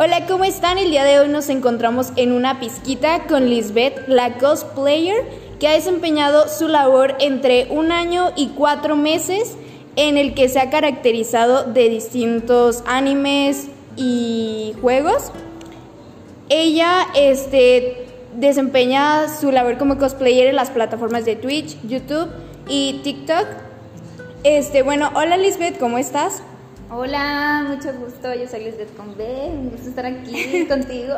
Hola, ¿cómo están? El día de hoy nos encontramos en una pizquita con Lisbeth, la cosplayer, que ha desempeñado su labor entre un año y cuatro meses, en el que se ha caracterizado de distintos animes y juegos. Ella este, desempeña su labor como cosplayer en las plataformas de Twitch, YouTube y TikTok. Este, bueno, hola Lisbeth, ¿cómo estás? Hola, mucho gusto. Yo soy Lisbeth Convé. Un gusto estar aquí contigo.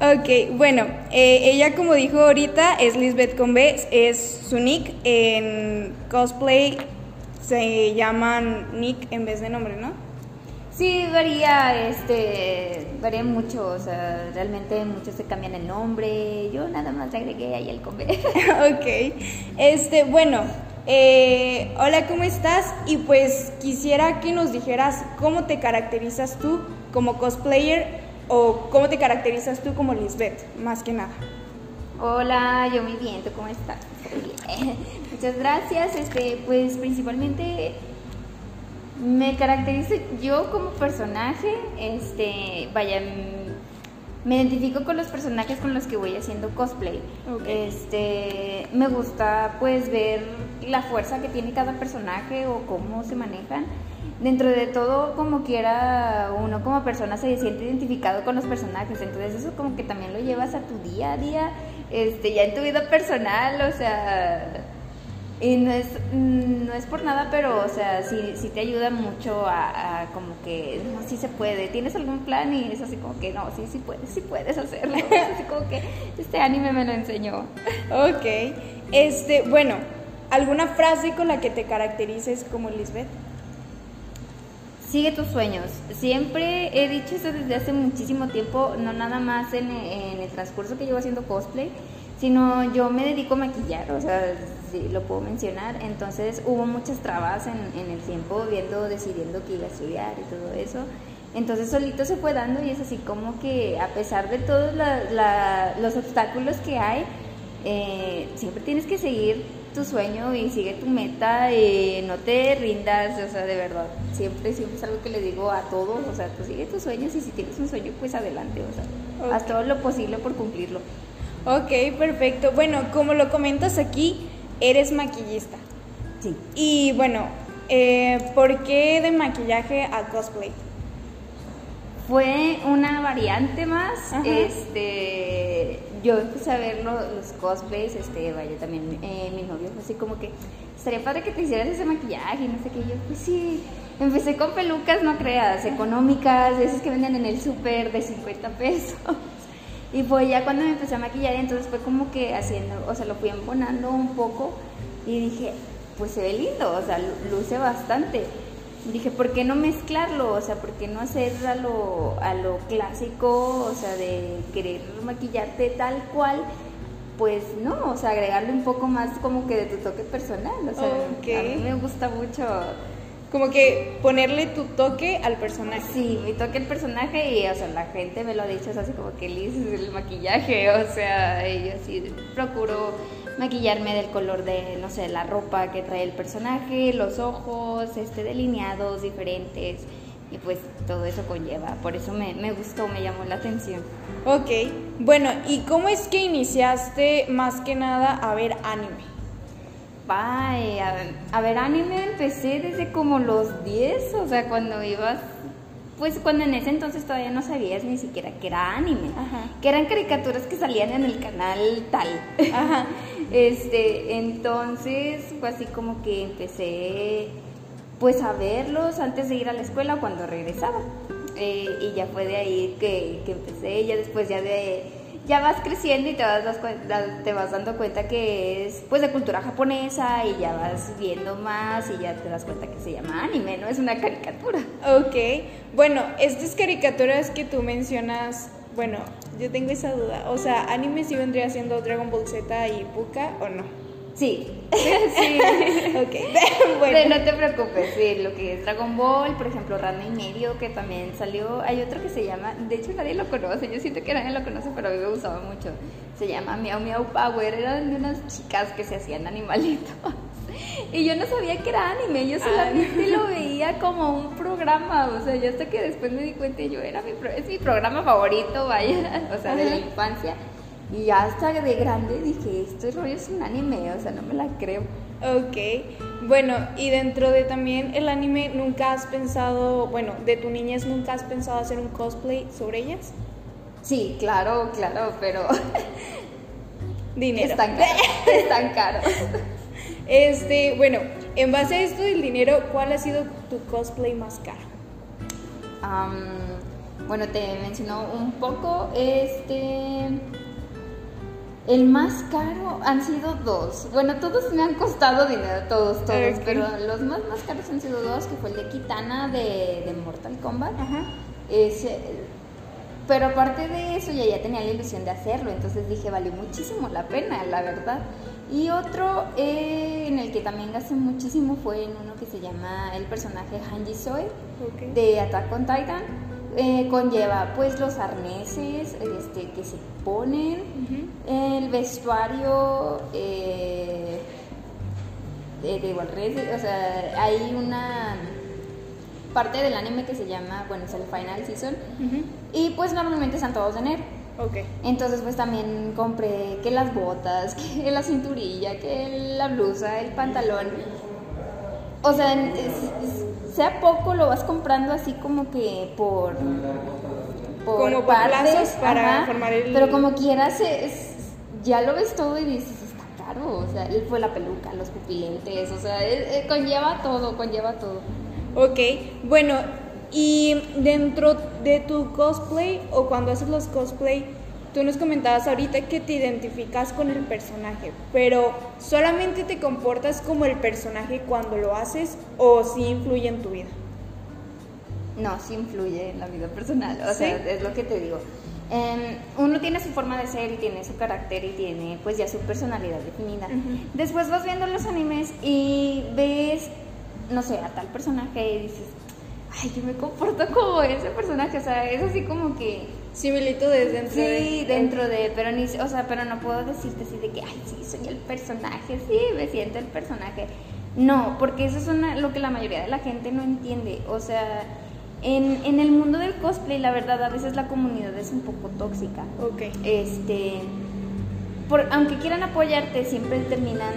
Ok, bueno, eh, ella como dijo ahorita es Lisbeth Convé, es su nick en cosplay se llaman nick en vez de nombre, ¿no? Sí, varía, este, varía mucho, o sea, realmente muchos se cambian el nombre. Yo nada más agregué ahí el Convé. ok, este, bueno, eh, hola, ¿cómo estás? Y pues quisiera que nos dijeras cómo te caracterizas tú como cosplayer o cómo te caracterizas tú como Lisbeth, más que nada. Hola, yo muy bien, ¿tú cómo estás? Muchas gracias. Este, pues principalmente me caracterizo yo como personaje, este, vaya, me identifico con los personajes con los que voy haciendo cosplay. Este, me gusta pues ver la fuerza que tiene cada personaje o cómo se manejan. Dentro de todo, como quiera, uno como persona se siente identificado con los personajes, entonces eso como que también lo llevas a tu día a día, este, ya en tu vida personal, o sea, y no es, no es por nada, pero, o sea, sí, sí te ayuda mucho a, como que, no, sí se puede. Tienes algún plan y es así como que, no, sí, sí puedes, sí puedes hacerlo. así como que este anime me lo enseñó. Ok. Este, bueno, ¿alguna frase con la que te caracterices como Lisbeth? Sigue tus sueños. Siempre he dicho eso desde hace muchísimo tiempo, no nada más en, en el transcurso que llevo haciendo cosplay, sino yo me dedico a maquillar, o sea, sí, lo puedo mencionar. Entonces hubo muchas trabas en, en, el tiempo, viendo, decidiendo que iba a estudiar y todo eso. Entonces solito se fue dando y es así como que a pesar de todos los obstáculos que hay, eh, siempre tienes que seguir tu sueño y sigue tu meta, y no te rindas, o sea, de verdad, siempre, siempre es algo que le digo a todos, o sea, tú sigue tus sueños y si tienes un sueño, pues adelante, o sea, haz todo lo posible por cumplirlo. Ok, perfecto. Bueno, como lo comentas aquí, eres maquillista. Sí. Y bueno, eh, ¿por qué de maquillaje a cosplay? Fue una variante más. Este, yo empecé a ver los cosplays, este, vaya, también eh, mi novio fue así como que, sería padre que te hicieras ese maquillaje y no sé qué. Yo, pues sí, empecé con pelucas, no creas, económicas, esas que venden en el súper de 50 pesos. Y fue ya cuando me empecé a maquillar, entonces fue como que haciendo, o sea, lo fui embonando un poco y dije, pues se ve lindo, o sea, luce bastante. Dije, ¿por qué no mezclarlo? O sea, ¿por qué no hacer a lo, a lo clásico, o sea, de querer maquillarte tal cual? Pues no, o sea, agregarle un poco más como que de tu toque personal. O sea, a mí me gusta mucho como que ponerle tu toque al personaje. Sí, mi toque al personaje y, o sea, la gente me lo ha dicho, es así como que Liz es el maquillaje, o sea, yo sí procuro maquillarme del color de, no sé, la ropa que trae el personaje, los ojos, este, delineados diferentes, y pues todo eso conlleva, por eso me, me gustó, me llamó la atención. Ok, bueno, ¿y cómo es que iniciaste más que nada a ver anime? Ay, a, ver, anime empecé desde como los 10, o sea, cuando ibas, pues cuando en ese entonces todavía no sabías ni siquiera que era anime, que eran caricaturas que salían en el canal tal. Ajá. Este, entonces fue así como que empecé pues a verlos antes de ir a la escuela cuando regresaba. Eh, y ya fue de ahí que, que empecé, ya después ya de ya vas creciendo y te vas, te vas dando cuenta que es pues de cultura japonesa y ya vas viendo más y ya te das cuenta que se llama anime, no es una caricatura. Ok, bueno, estas caricaturas que tú mencionas, bueno, yo tengo esa duda, o sea, anime sí vendría siendo Dragon Ball Z y Puka o no? Sí, sí. ok, bueno. no te preocupes, sí, lo que es Dragon Ball, por ejemplo, Ranma y medio, que también salió. Hay otro que se llama, de hecho nadie lo conoce, yo siento que nadie lo conoce, pero a mí me gustaba mucho. Se llama Miau Miau Power, eran de unas chicas que se hacían animalitos. y yo no sabía que era anime, yo solamente lo veía como un programa, o sea, ya hasta que después me di cuenta yo era mi, es mi programa favorito, vaya, o sea, de la infancia. Y ya hasta de grande dije, esto rollo es un anime, o sea, no me la creo. Ok, bueno, y dentro de también el anime, ¿nunca has pensado, bueno, de tu niñez nunca has pensado hacer un cosplay sobre ellas? Sí, claro, claro, pero... Dinero. Están caros. Están caros. Este, bueno, en base a esto del dinero, ¿cuál ha sido tu cosplay más caro? bueno, te mencionó un poco, este... El más caro han sido dos. Bueno, todos me han costado dinero, todos, todos, pero los más, más caros han sido dos, que fue el de Kitana de, de Mortal Kombat. Ajá. Ese, pero aparte de eso, ya, ya tenía la ilusión de hacerlo, entonces dije, valió muchísimo la pena, la verdad. Y otro eh, en el que también gasté muchísimo fue en uno que se llama el personaje Hanji Soy de Attack on Titan. Eh, conlleva pues los arneses este, que se ponen, el vestuario eh, de, o sea, hay una parte del anime que se llama, bueno, es el Final Season, y pues normalmente están todos de enero. Okay. Entonces pues también compré que las botas, que la cinturilla, que la blusa, el pantalón. O sea, sea poco lo vas comprando así como que por por como partes, para formar el pero como quieras es, ya lo ves todo y dices está caro, o sea, fue la peluca, los pupilentes, o sea, conlleva todo, conlleva todo. Ok, bueno, y dentro de tu cosplay o cuando haces los cosplay, tú nos comentabas ahorita que te identificas con el personaje, pero ¿solamente te comportas como el personaje cuando lo haces o sí influye en tu vida? No, sí influye en la vida personal, o sea, es lo que te digo. Em, uno tiene su forma de ser y tiene su carácter y tiene pues ya su personalidad definida. Después vas viendo los animes y ves, no sé, a tal personaje y dices, ay, yo me comporto como ese personaje, o sea, es así como que... Similitudes dentro sí, de... Sí, dentro de, pero ni, o sea, pero no puedo decirte así de que, ay, sí, soy el personaje, sí, me siento el personaje. No, porque eso es una, lo que la mayoría de la gente no entiende, o sea, en, en el mundo del cosplay, la verdad, a veces la comunidad es un poco tóxica. Ok. Este, por, aunque quieran apoyarte, siempre terminan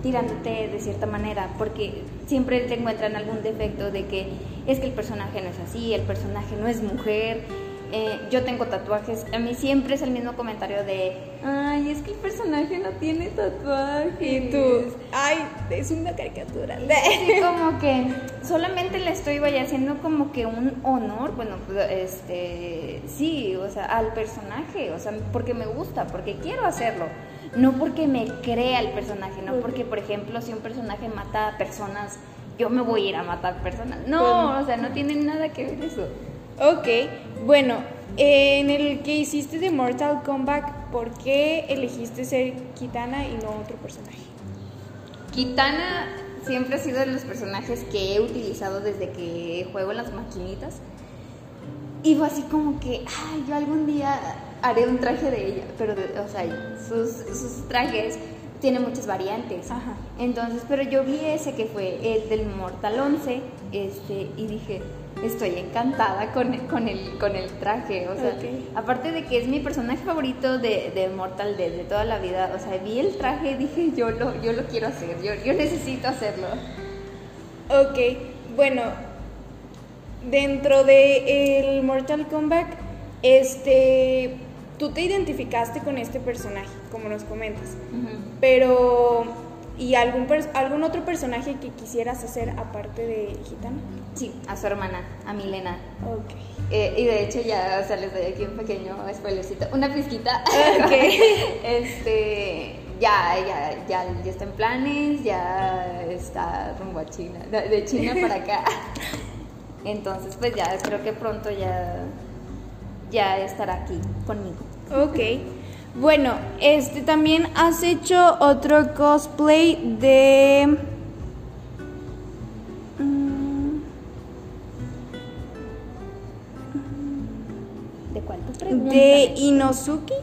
tirándote de cierta manera, porque siempre te encuentran algún defecto de que es que el personaje no es así, el personaje no es mujer. Eh, yo tengo tatuajes, a mí siempre es el mismo comentario de, ay, es que el personaje no tiene tatuajes. Y tú, ay, es una caricatura. Así como que solamente le estoy vaya haciendo como que un honor, bueno, este, sí, o sea, al personaje, o sea, porque me gusta, porque quiero hacerlo no porque me crea el personaje, no porque, por ejemplo, si un personaje mata a personas, yo me voy a ir a matar personas. No, pues o sea, no tiene nada que ver eso. Ok, bueno, en el que hiciste de Mortal Kombat, ¿por qué elegiste ser Kitana y no otro personaje? Kitana siempre ha sido de los personajes que he utilizado desde que juego en las maquinitas. Y fue así como que, ay, yo algún día haré un traje de ella, pero, o sea, sus, sus trajes tienen muchas variantes. Ajá. Entonces, pero yo vi ese que fue el del Mortal 11, este, y dije, estoy encantada con, con, el, con el traje. O sea, aparte de que es mi personaje favorito de, de Mortal desde toda la vida, o sea, vi el traje y dije, yo lo, yo lo quiero hacer, yo, yo necesito hacerlo. Ok, bueno, dentro de el Mortal Kombat, este tú te identificaste con este personaje, como nos comentas, pero ¿y algún, algún otro personaje que quisieras hacer aparte de Gitana? Sí, a su hermana, a Milena. Ok. Eh, y de hecho ya, o sea, les doy aquí un pequeño spoilercito, una pizquita. Ok. este, ya, ya, ya, ya está en planes, ya está rumbo a China, de China para acá. Entonces, pues ya, creo que pronto ya ya estará aquí conmigo. Ok. Bueno, este también has hecho otro cosplay de. Mm, ¿De cuál ¿De Inosuke?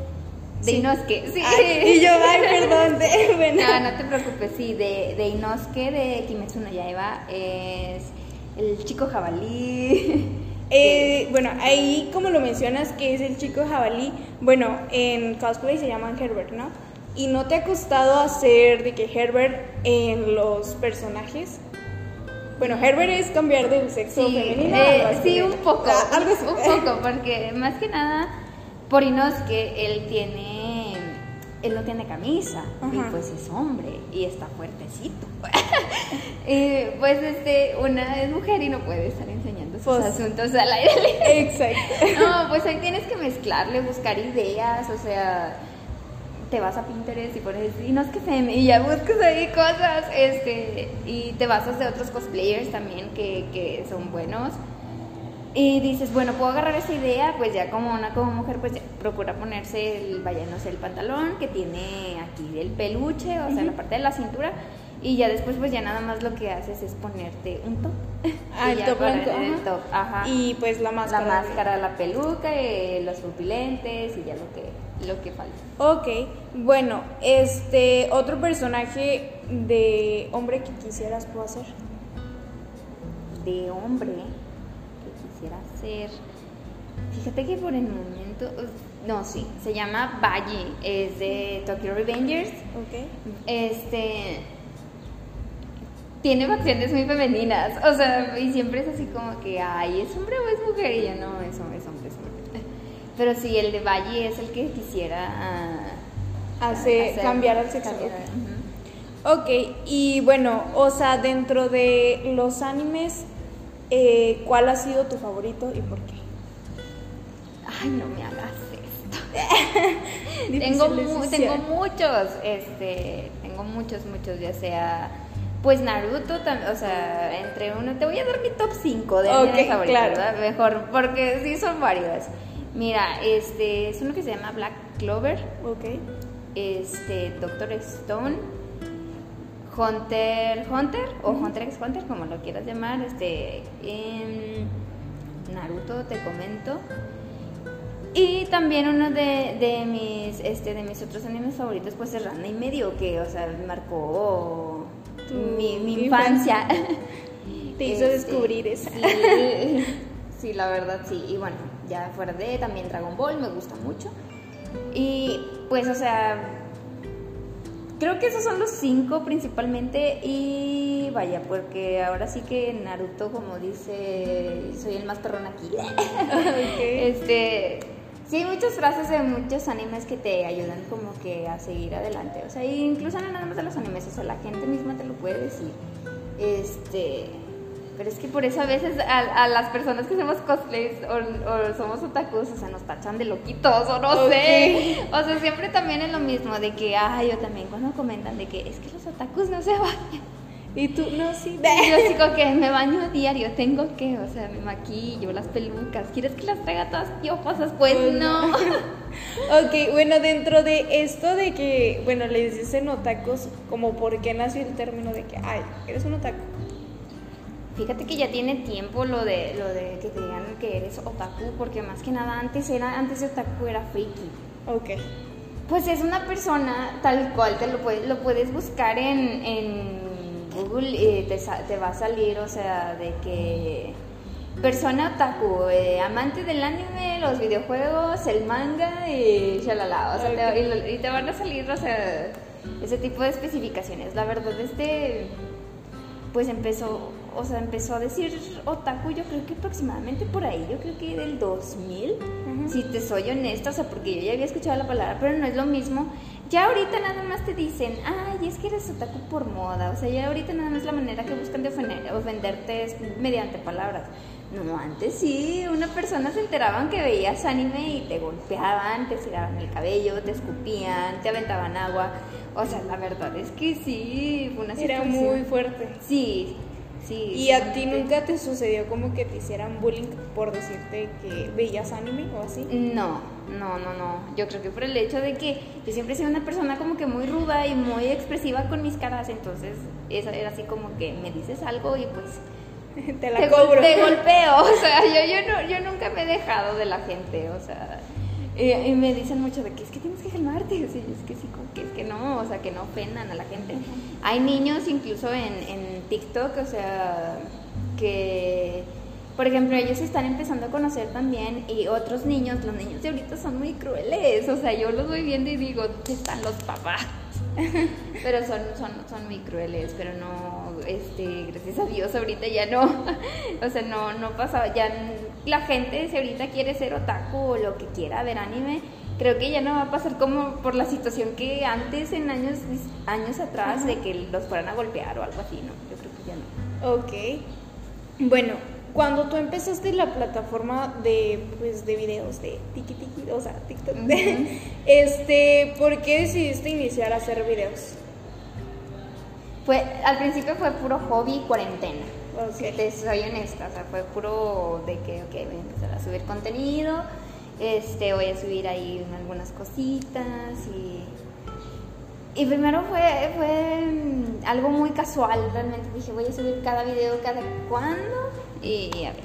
De Sí. Inosuke, sí. Ay, y yo, ay, perdón, de, bueno. No, no te preocupes, sí, de, de Inosuke, de Kimetsu no Yaiba, es el chico jabalí. Eh, bueno, ahí como lo mencionas que es el chico jabalí, bueno, en cosplay se llaman Herbert, ¿no? ¿Y no te ha costado hacer de que Herbert en los personajes? Bueno, Herbert es cambiar del sexo Sí, femenino. eh, a sí, un poco, Ah, algo así. un poco, porque más que nada, por Inosuke, él tiene, él no tiene camisa, y Ajá. pues es hombre, y está fuertecito. Eh, pues este, una es mujer y no puede estar enseñando sus Pues- asuntos al aire libre. Exacto. No, pues ahí tienes que mezclarle, buscar ideas, o sea, te vas a Pinterest y pones y no es que fem y ya buscas ahí cosas, este, y te basas de otros cosplayers también que, que son buenos. Y dices, bueno, puedo agarrar esa idea, pues ya como una como mujer, pues ya procura ponerse el, vaya, no sé, el pantalón que tiene aquí el peluche, o sea, la parte de la cintura, y ya después pues ya nada más lo que haces es ponerte un top. Ah, Y el top blanco, el ajá. top, ajá Y pues la máscara. la máscara, la peluca, eh, los pupilentes y ya lo que, lo que falta. Ok, bueno, este, otro personaje de hombre que quisieras tú hacer. De hombre que quisiera ser. Fíjate que por el momento. No, sí, se llama Baji, es de Tokyo Revengers. Ok. Este. Tiene facciones muy femeninas, o sea, y siempre es así como que, ay, ¿es hombre o es mujer? Y yo, no, es hombre, es hombre, es hombre. Pero sí, el de Baji es el que quisiera. ah, Hace, hacer- cambiar al sexo. cambiar, ok. y bueno, o sea, dentro de los animes, eh, ¿cuál ha sido tu favorito y por qué? Ay, no me hagas esto. tengo, mu- decisión. tengo muchos, este, tengo muchos, muchos, ya sea, pues Naruto, tam- o sea, entre uno, te voy a dar mi top 5 de Ok, mis favoritos, claro. ¿verdad? Mejor, porque sí son varios. Mira, este, es uno que se llama Black Clover, Ok. este, Doctor Stone, Hunter Hunter o Hunter x Hunter, como lo quieras llamar, este, Naruto, te comento. Y también uno de, de mis este de mis otros animes favoritos pues es Ranma y medio que o sea marcó Tu mi, mi infancia. Te hizo Este, descubrir esa. sí, sí, la verdad sí. Y bueno ya fuera de también Dragon Ball me gusta mucho. Y pues o sea creo que esos son los cinco principalmente. Y vaya porque ahora sí que Naruto como dice soy el más perrón aquí. Este, sí, hay muchas frases de muchos animes que te ayudan como que a seguir adelante. O sea, incluso no nada más de los animes, o sea, la gente misma te lo puede decir. Este, pero es que por eso a veces a, a las personas que hacemos cosplays o, o somos otakus, o sea, nos tachan de loquitos o no sé. O sea, siempre también es lo mismo de que, ay, yo también cuando comentan de que es que los otakus no se bañan. Y tú, no, sí. Yo digo que me baño diario, tengo que, o sea, me maquillo, las pelucas, ¿quieres que las traiga todas piojosas? Pues Pues no. Ok, bueno, dentro de esto de que, bueno, les dicen otakus, como por qué nació el término de que, ay, eres un otaku. Fíjate que ya tiene tiempo lo de lo de que te digan que eres otaku, porque más que nada antes era antes otaku era friki. Ok. Pues es una persona tal cual, te lo puedes, lo puedes buscar en, en Google y te, te va a salir, o sea, de que persona otaku, eh, amante del anime, los videojuegos, el manga y shalala, o sea, y, y te van a salir, o sea, ese tipo de especificaciones. La verdad, este, pues empezó, o sea, empezó a decir otaku, yo creo que aproximadamente por ahí, yo creo que del 2000, Ujú. si te soy honesta, o sea, porque yo ya había escuchado la palabra, pero no es lo mismo. Ya ahorita nada más te dicen, ay, es que eres otaku por moda, o sea, ya ahorita nada más la manera que buscan de ofender- ofenderte es mediante palabras. No, antes sí, una persona se enteraban que veías anime y te golpeaban, te tiraban el cabello, te escupían, te aventaban agua. O sea, la verdad es que sí, fue una Era situación- muy fuerte. Sí, sí. ¿Y a ti nunca te sucedió como que te hicieran bullying por decirte que veías anime o así? No, no, no, no. Yo creo que por el hecho de que yo siempre he sido una persona como que muy ruda y muy expresiva con mis caras, entonces esa era así como que me dices algo y pues te la te, cobro. te golpeo. O sea, yo, yo, no, yo nunca me he dejado de la gente, o sea, Y, me dicen mucho de que es que tienes que calmarte. es que sí, como que es que no, o sea, que no ofendan a la gente. Hay niños incluso en, en TikTok, o sea, que por ejemplo, ellos están empezando a conocer también y otros niños, los niños de ahorita son muy crueles, o sea, yo los voy viendo y digo, ¿dónde están los papás? pero son, son, son muy crueles, pero no, este, gracias a Dios ahorita ya no, o sea, no, no pasa, ya la gente si ahorita quiere ser otaku o lo que quiera ver anime, creo que ya no va a pasar como por la situación que antes en años, años atrás de que los fueran a golpear o algo así, ¿no? Ya no. Ok. Bueno, cuando tú empezaste la plataforma de, pues, de videos de tiki tiki, o sea, TikTok, este, ¿por qué decidiste iniciar a hacer videos? Fue, al principio fue puro hobby cuarentena. Okay. te soy honesta, o sea, fue puro de que, ok, voy a empezar a subir contenido, este, voy a subir ahí algunas cositas y... Y primero fue, fue mm, algo muy casual, realmente dije, voy a subir cada video cada cuándo y a ver,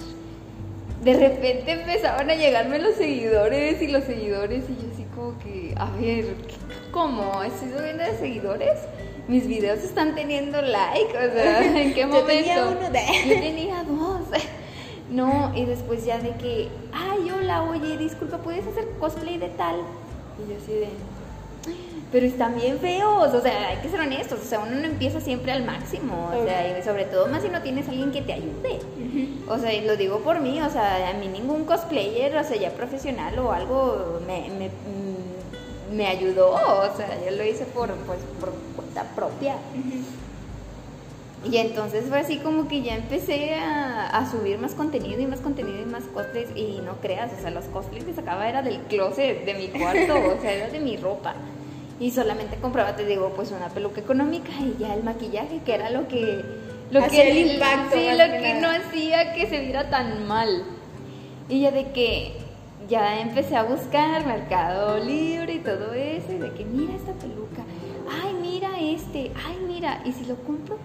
de repente empezaban a llegarme los seguidores y los seguidores y yo así como que, a ver, ¿cómo? ¿Estoy subiendo de seguidores? Mis videos están teniendo like, o sea, ¿en qué momento? Yo tenía uno de... Yo tenía dos. No, y después ya de que, ay, hola, oye, disculpa, ¿puedes hacer cosplay de tal? Y yo así de, pero están bien feos, o sea, hay que ser honestos, o sea, uno no empieza siempre al máximo, o sea, y sobre todo más si no tienes alguien que te ayude. O sea, y lo digo por mí, o sea, a mí ningún cosplayer, o sea, ya profesional o algo me, me, mm, me ayudó, o sea, yo lo hice por, pues, por cuenta propia. Y entonces fue así como que ya empecé a, a, subir más contenido y más contenido y más cosplays y no creas, o sea, los cosplays que sacaba era del closet de mi cuarto, o sea, era de mi ropa y solamente compraba, te digo, pues una peluca económica y ya el maquillaje, que era lo que... Lo que el impacto. Sí, lo que no hacía que se viera tan mal. Y ya de que ya empecé a buscar Mercado Libre y todo eso, y de que mira esta peluca, ay, mira este, ay, mira, y si lo compro,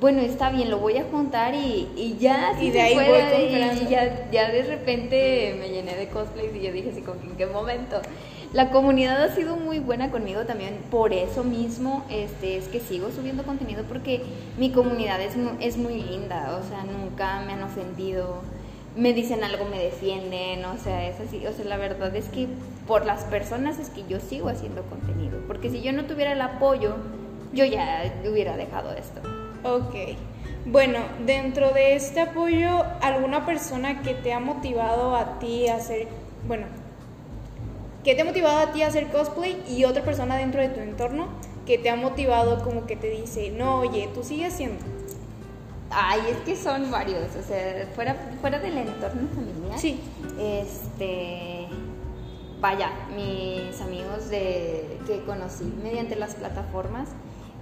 bueno, está bien, lo voy a juntar y, y ya, y de ahí voy y ya, ya de repente me llené de cosplays y yo dije así, ¿en qué momento? La comunidad ha sido muy buena conmigo también, por eso mismo este, es que sigo subiendo contenido porque mi comunidad es, muy linda, o sea, nunca me han ofendido, me dicen algo, me defienden, o sea, es así, o sea, la verdad es que por las personas es que yo sigo haciendo contenido, porque si yo no tuviera el apoyo, yo ya hubiera dejado esto. Ok. Bueno, dentro de este apoyo, ¿alguna persona que te ha motivado a ti a hacer, bueno, ¿Qué te ha motivado a ti a hacer cosplay y otra persona dentro de tu entorno que te ha motivado como que te dice, no, oye, tú sigues haciendo? Ay, es que son varios, o sea, fuera, fuera del entorno familiar. Sí. Este, vaya, mis amigos de, que conocí mediante las plataformas,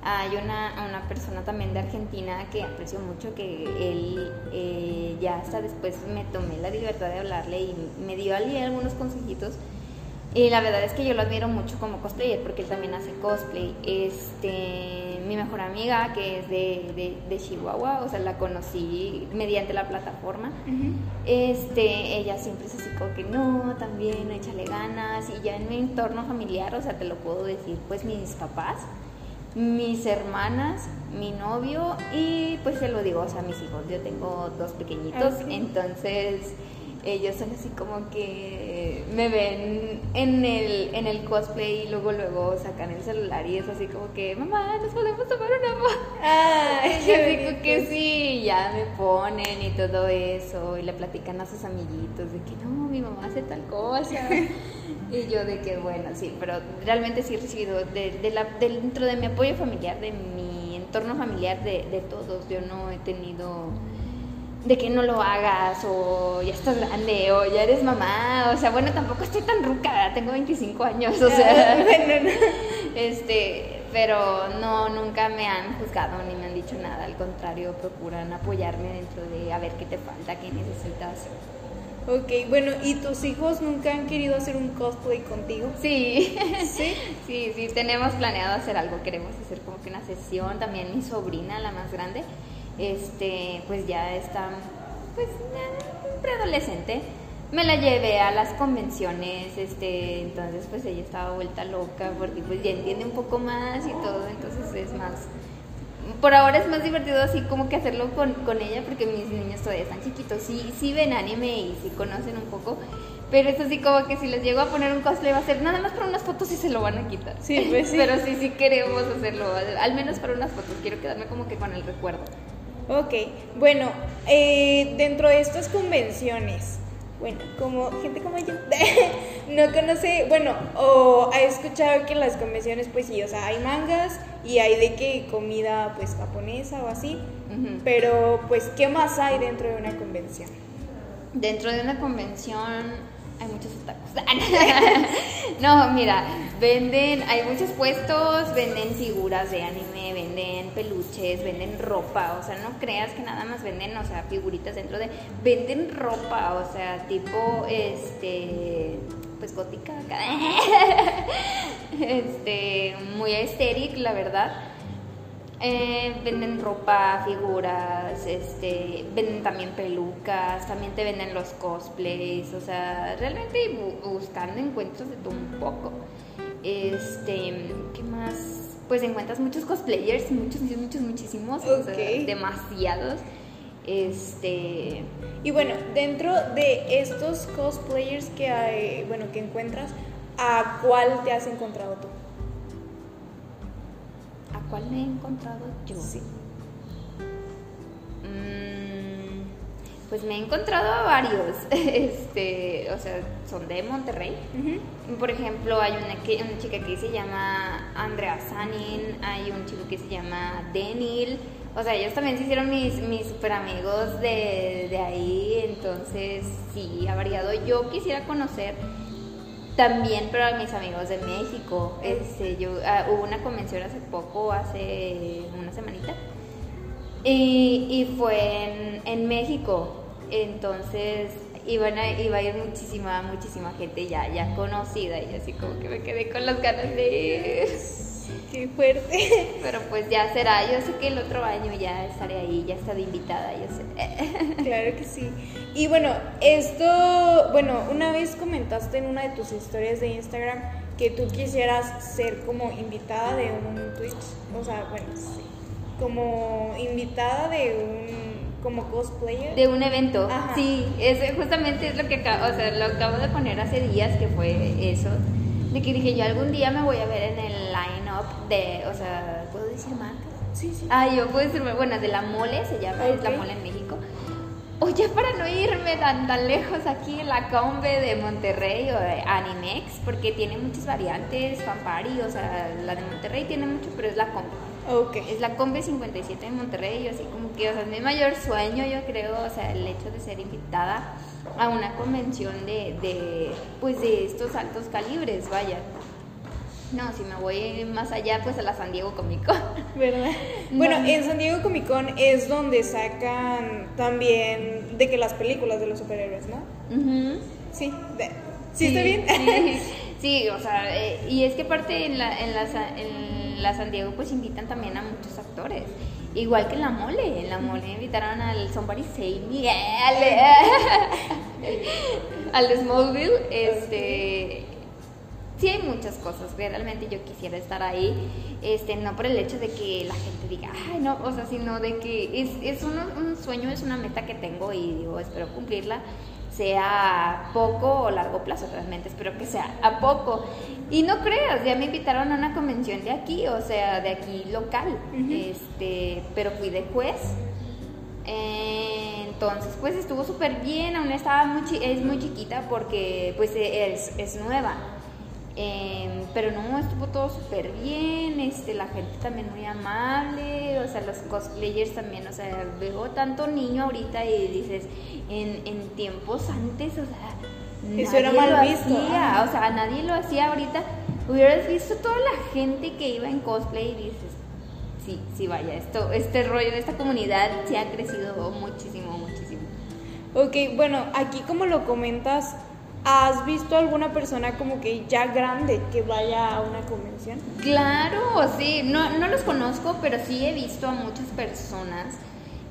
hay una, una persona también de Argentina que aprecio mucho, que él eh, ya hasta después me tomé la libertad de hablarle y me dio algunos consejitos y la verdad es que yo lo admiro mucho como cosplayer porque él también hace cosplay. Este, mi mejor amiga, que es de, de, Chihuahua, o sea, la conocí mediante la plataforma. este, ella siempre es así como que no, también échale ganas. Y ya en mi entorno familiar, o sea, te lo puedo decir, pues mis papás, mis hermanas, mi novio y pues se lo digo, o sea, mis hijos. Yo tengo dos pequeñitos, entonces ellos son así como que me ven en el, en el cosplay y luego luego sacan el celular y es así como que, mamá, nos podemos tomar una foto. Ay, yo digo que sí, ya me ponen y todo eso y le platican a sus amiguitos de que no, mi mamá hace tal cosa. y yo de que bueno, sí, pero realmente sí he recibido de, de la, dentro de mi apoyo familiar, de mi entorno familiar, de, de todos, yo no he tenido de que no lo hagas o ya estás grande o ya eres mamá, o sea, bueno, tampoco estoy tan ruca, tengo 25 años, o sea, este, pero no, nunca me han juzgado ni me han dicho nada, al contrario, procuran apoyarme dentro de a ver qué te falta, qué necesitas. Ok, bueno, ¿y tus hijos nunca han querido hacer un cosplay contigo? Sí, sí, sí, sí, tenemos planeado hacer algo, queremos hacer como que una sesión, también mi sobrina, la más grande, este, pues ya está, pues, preadolescente, me la llevé a las convenciones, este, entonces pues ella estaba vuelta loca porque pues ya entiende un poco más y todo, entonces es más, por ahora es más divertido así como que hacerlo con, con ella porque mis niños todavía están chiquitos, sí, sí ven anime y sí conocen un poco, pero es así como que si les llego a poner un cosplay va a ser nada más para unas fotos y se lo van a quitar. Sí, pues sí. Pero sí, sí queremos hacerlo, al menos para unas fotos, quiero quedarme como que con el recuerdo. Ok, bueno, eh, dentro de estas convenciones, bueno, como gente como yo, no conoce, bueno, o ha escuchado que en las convenciones, pues sí, o sea, hay mangas y hay de que comida, pues japonesa o así, pero pues, ¿qué más hay dentro de una convención? Dentro de una convención hay muchos otakus. no, mira, venden, hay muchos puestos, venden figuras de anime, venden peluches, venden ropa, o sea, no creas que nada más venden, o sea, figuritas dentro de, venden ropa, o sea, tipo, este, pues gótica, este, muy estéril, la verdad. Eh, venden ropa, figuras, este, venden también pelucas, también te venden los cosplays, o sea, realmente buscando encuentros de todo un poco. Este, ¿qué más? Pues encuentras muchos cosplayers, muchos, muchos, muchos, muchísimos, demasiados. Este, y bueno, dentro de estos cosplayers que hay, bueno, que encuentras, ¿a cuál te has encontrado tú? ¿Cuál me he encontrado yo? Sí. Pues me he encontrado a varios, este, o sea, son de Monterrey. Por ejemplo, hay una, que, una chica que se llama Andrea Sanin, hay un chico que se llama Denil. O sea, ellos también se hicieron mis, mis super amigos de, de ahí, entonces sí, ha variado. Yo quisiera conocer también, pero a mis amigos de México. Este, yo, ah, hubo una convención hace poco, hace una semanita, y, y fue en, en, México. Entonces iban a, iba a ir muchísima, muchísima gente ya, ya conocida, y así como que me quedé con las ganas de Qué fuerte. Pero pues ya será. Yo sé que el otro año ya estaré ahí, ya estaré invitada, yo sé. Claro que sí. Y bueno, esto, bueno, una vez comentaste en una de tus historias de Instagram que tú quisieras ser como invitada de un Twitch. O sea, bueno, sí. Como invitada de un como cosplayer de un evento sí es justamente es lo que acabo, o sea, lo acabo de poner hace días que fue eso de que dije yo algún día me voy a ver en el line-up de, o sea, ¿puedo decir marcas? Sí, sí. Ah, yo puedo decir, bueno, de la mole, se llama, es la mole en México. Oye, para no irme tan, tan lejos aquí en la Combe de Monterrey o de Animex, porque tiene muchas variantes, Fanpari, o sea, la de Monterrey tiene mucho, pero es la Combe. Okay. Es la Combe 57 de Monterrey, así como que, o sea, es mi mayor sueño, yo creo, o sea, el hecho de ser invitada a una convención de, de, pues de estos altos calibres, vaya. No, si me voy más allá, pues a la San Diego Comic Con. ¿Verdad? Bueno, en San Diego Comic Con es donde sacan también de que las películas de los superhéroes, ¿no? Sí, ¿Sí, está bien? Sí, o sea, eh, y es que aparte en la, en, la, en la San Diego pues invitan también a muchos actores. Igual que en la mole, en la mole invitaron al Somebody Save Me, al, Smallville, este, sí hay muchas cosas, realmente yo quisiera estar ahí, este, no por el hecho de que la gente diga, ay, no, o sea, sino de que es, es un, un sueño, es una meta que tengo y digo, espero cumplirla, sea poco o largo plazo, realmente espero que sea a poco. Y no creas, ya me invitaron a una convención de aquí, o sea, de aquí local, este, pero fui de juez. entonces, pues estuvo súper bien, aún estaba muy, es muy chiquita porque pues es, es nueva. Em, pero no, estuvo todo súper bien, este, la gente también muy amable, o sea, los cosplayers también, o sea, veo tanto niño ahorita y dices, en, en tiempos antes, o sea, eso era mal visto. Hacía, o sea, nadie lo hacía ahorita. Hubieras visto toda la gente que iba en cosplay y dices, sí, sí, vaya, esto, este rollo de esta comunidad se ha crecido muchísimo, muchísimo. Ok, bueno, aquí como lo comentas, ¿Has visto alguna persona como que ya grande que vaya a una convención? Claro, sí, no, no los conozco, pero sí he visto a muchas personas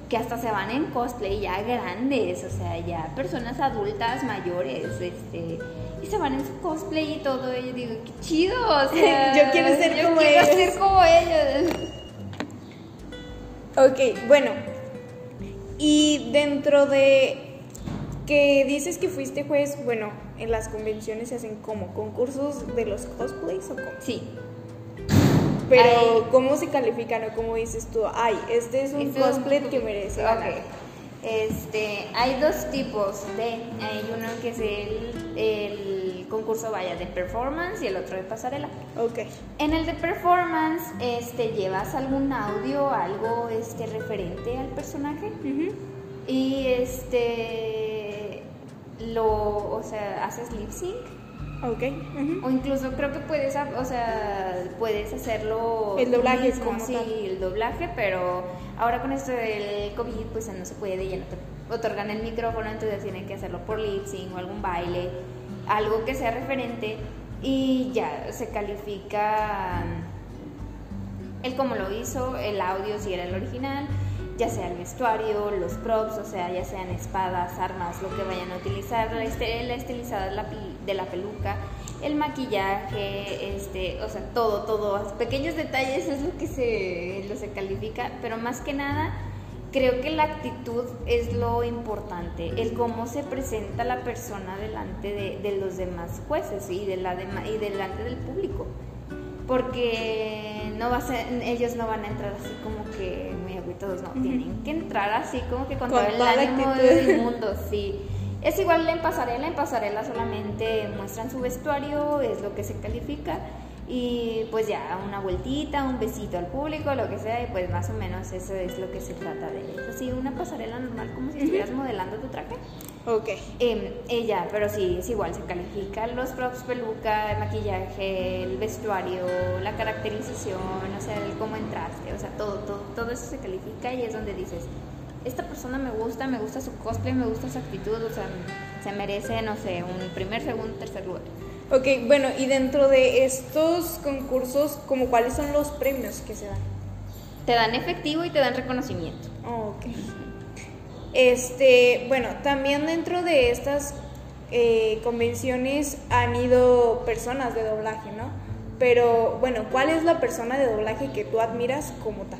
que hasta se van en cosplay ya grandes, o sea, ya personas adultas mayores, este, y se van en su cosplay y todo, y yo digo, qué chido, o sea, Yo quiero ser yo como quiero ellos. ser como ellos. Ok, bueno. Y dentro de que dices que fuiste juez, bueno, en las convenciones se hacen como concursos de los cosplays o cómo? Sí, Pero Ay. ¿cómo se califican o cómo dices tú? Ay, este es un Este es un- cosplay que merece ganar. Este, hay dos tipos de, hay uno que es el, el concurso vaya de performance y el otro de pasarela. Ok. En el de performance, este, llevas algún audio, algo este, referente al personaje y este lo, o sea, haces lip sync Ok. o incluso creo que puedes, o sea, puedes hacerlo El doblaje mismo, como sí, tal. el doblaje, pero ahora con esto del COVID pues no se puede, ya no te otorgan el micrófono, entonces tienen que hacerlo por lip sync o algún baile, algo que sea referente y ya se califica el cómo lo hizo, el audio si era el original, ya sea el vestuario, los props, o sea, ya sean espadas, armas, lo que vayan a utilizar, la, este- estilizada de la, pel- de la peluca, el maquillaje, este, o sea, todo, todo, pequeños detalles es lo que se, lo se califica, pero más que nada creo que la actitud es lo importante, el cómo se presenta la persona delante de, de los demás jueces y, de la dema- y delante del público. Porque no va a ser, ellos no van a entrar así como que agüitados, no, tienen que entrar así como que con, Con todo el ánimo del mundo, sí. Es igual en pasarela, en pasarela solamente muestran su vestuario, es lo que se califica y pues ya una vueltita, un besito al público, lo que sea, y pues más o menos eso es lo que se trata de, es así una pasarela normal como si estuvieras modelando tu traje. Ok. Em, ella, pero sí, es igual, se califican los props, peluca, el maquillaje, el vestuario, la caracterización, o sea, el cómo entraste, o sea, todo, todo, todo eso se califica y es donde dices, esta persona me gusta, me gusta su cosplay, me gusta su actitud, o sea, se merece, no sé, un primer, segundo, tercer lugar. Ok, bueno, y dentro de estos concursos, como cuáles son los premios que se dan? Te dan efectivo y te dan reconocimiento. Oh, ok. Este, bueno, también dentro de estas eh, convenciones han ido personas de doblaje, ¿no? Pero, bueno, ¿cuál es la persona de doblaje que tú admiras como tal?